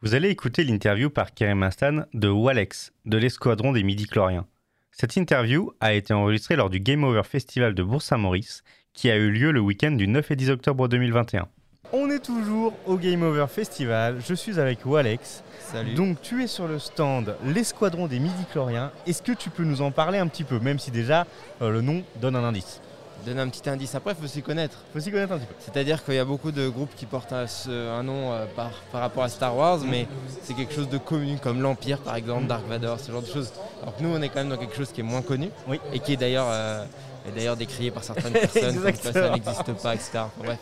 Vous allez écouter l'interview par Kerem Astan de Walex, de l'escadron des Midi-Chloriens. Cette interview a été enregistrée lors du Game Over Festival de Bourg-Saint-Maurice, qui a eu lieu le week-end du 9 et 10 octobre 2021. On est toujours au Game Over Festival, je suis avec Walex. Salut. Donc tu es sur le stand L'escadron des Midi-Chloriens. Est-ce que tu peux nous en parler un petit peu, même si déjà euh, le nom donne un indice? Donne un petit indice. Après, il faut s'y connaître. Faut s'y connaître un petit peu. C'est-à-dire qu'il y a beaucoup de groupes qui portent un, nom euh, par, par rapport à Star Wars, mais c'est quelque chose de connu, comme l'Empire par exemple, Dark Vador, ce genre de choses. Alors que nous, on est quand même dans quelque chose qui est moins connu, Oui. et qui est d'ailleurs euh, est d'ailleurs décrié par certaines personnes, comme ça n'existe pas, etc. Enfin, bref.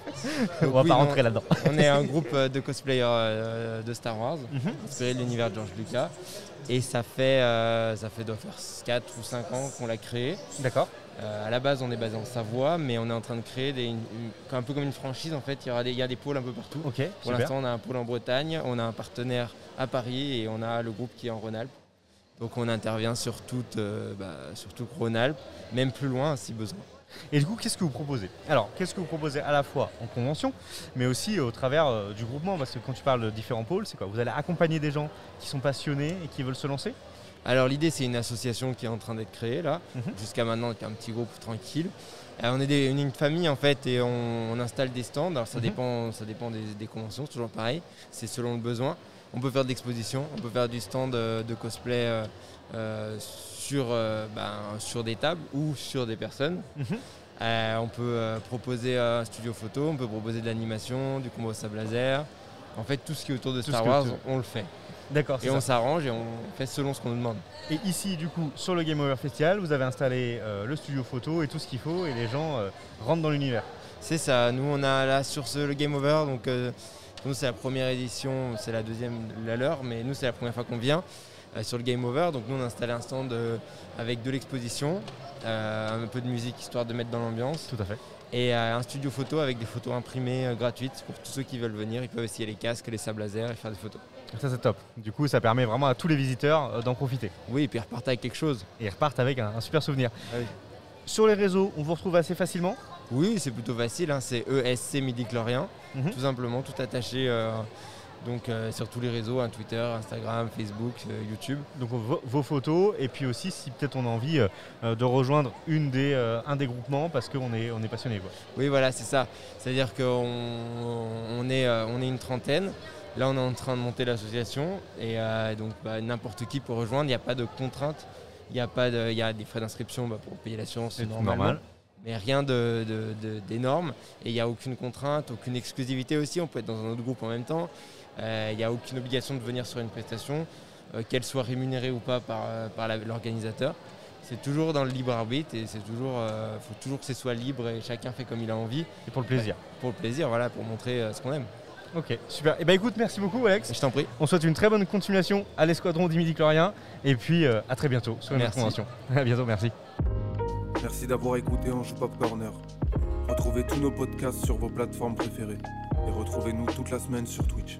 On Donc va oui, pas rentrer là-dedans. On est un groupe euh, de cosplayers euh, de Star Wars, Mhm. inspiré de l'univers de George Lucas. Et ça fait, euh, ça fait doit faire 4 ou 5 ans qu'on l'a créé. D'accord. Euh, à la base, on est basé en Savoie, mais on est en train de créer des, une- une- un peu comme une franchise. En fait, il y, aura des, il y a des pôles un peu partout. Pour super. l'instant, on a un pôle en Bretagne, on a un partenaire à Paris et on a le groupe qui est en Rhône-Alpes. Donc, on intervient sur toute, euh, bah, sur tout Rhône-Alpes, même plus loin si besoin. Et du coup, qu'est-ce que vous proposez? Alors, qu'est-ce que vous proposez à la fois en convention, mais aussi au travers euh, du groupement? Parce que quand tu parles de différents pôles, c'est quoi? Vous allez accompagner des gens qui sont passionnés et qui veulent se lancer? Alors, l'idée, c'est une association qui est en train d'être créée là. Mhm. Jusqu'à maintenant, avec un petit groupe tranquille. Euh, on est des- une, famille en fait et on, on installe des stands. Alors ça Mhm. dépend, ça dépend des, des conventions, c'est toujours pareil. C'est selon le besoin. On peut faire de l'exposition, on peut faire du stand euh, de cosplay euh, euh, sur, ben, sur des tables ou sur des personnes. Mhm. Euh, on peut euh, proposer un studio photo, on peut proposer de l'animation, du combo sable laser. En fait, tout ce qui est autour de Star Wars, on le fait. D'accord, Et on s'arrange et on fait selon ce qu'on nous demande. Et ici, du coup, sur le Game Over Festival, vous avez installé euh, le studio photo et tout ce qu'il faut, et les gens rentrent dans l'univers. C'est ça, nous on a là sur ce, le Game Over, donc nous c'est la première édition, c'est la deuxième la leur, mais nous c'est la première fois qu'on vient euh, sur le Game Over. Donc nous on a installé un stand euh, avec de l'exposition, euh, un peu de musique histoire de mettre dans l'ambiance, Tout à fait. et un studio photo avec des photos imprimées gratuites pour tous ceux qui veulent venir. Ils peuvent essayer les casques, les sables laser et faire des photos. Ça, c'est top. Du coup, ça permet vraiment à tous les visiteurs d'en profiter. Oui, et puis repartir avec quelque chose. Et ils repartent avec un, un super souvenir. Ah oui. Sur les réseaux, on vous retrouve assez facilement Oui, c'est plutôt facile, hein, c'est ESC Midi Chlorien, Mhm. tout simplement, tout attaché. euh, donc euh, sur tous les réseaux, hein, Twitter, Instagram, Facebook, euh, YouTube. Donc vos, vos photos et puis aussi si peut-être on a envie euh, de rejoindre une des, un des groupements parce qu'on est, on est passionné. Quoi. Oui, voilà, c'est ça. C'est-à-dire qu'on on est, on est une trentaine. Là, on est en train de monter l'association et donc bah, n'importe qui peut rejoindre. Il n'y a pas de contraintes. Il y a pas de, y a des frais d'inscription bah, pour payer l'assurance, c'est normal. Mais rien de- de- de- d'énorme. et il n'y a aucune contrainte, aucune exclusivité aussi. On peut être dans un autre groupe en même temps. Euh, Il n'y a aucune obligation de venir sur une prestation, euh, qu'elle soit rémunérée ou pas par, euh, par l'organisateur. C'est toujours dans le libre arbitre et c'est toujours, euh, faut toujours que ce soit libre et chacun fait comme il a envie Et pour le plaisir. pour le plaisir, voilà, pour montrer ce qu'on aime. Ok, super. Et bah écoute, merci beaucoup Alex. Je t'en prie. On souhaite une très bonne continuation à l'escadron des midi-chloriens et puis euh, à très bientôt sur une autre Merci. convention. À bientôt, merci. Merci d'avoir écouté Anjou Pop Corner. Retrouvez tous nos podcasts sur vos plateformes préférées et retrouvez-nous toute la semaine sur Twitch.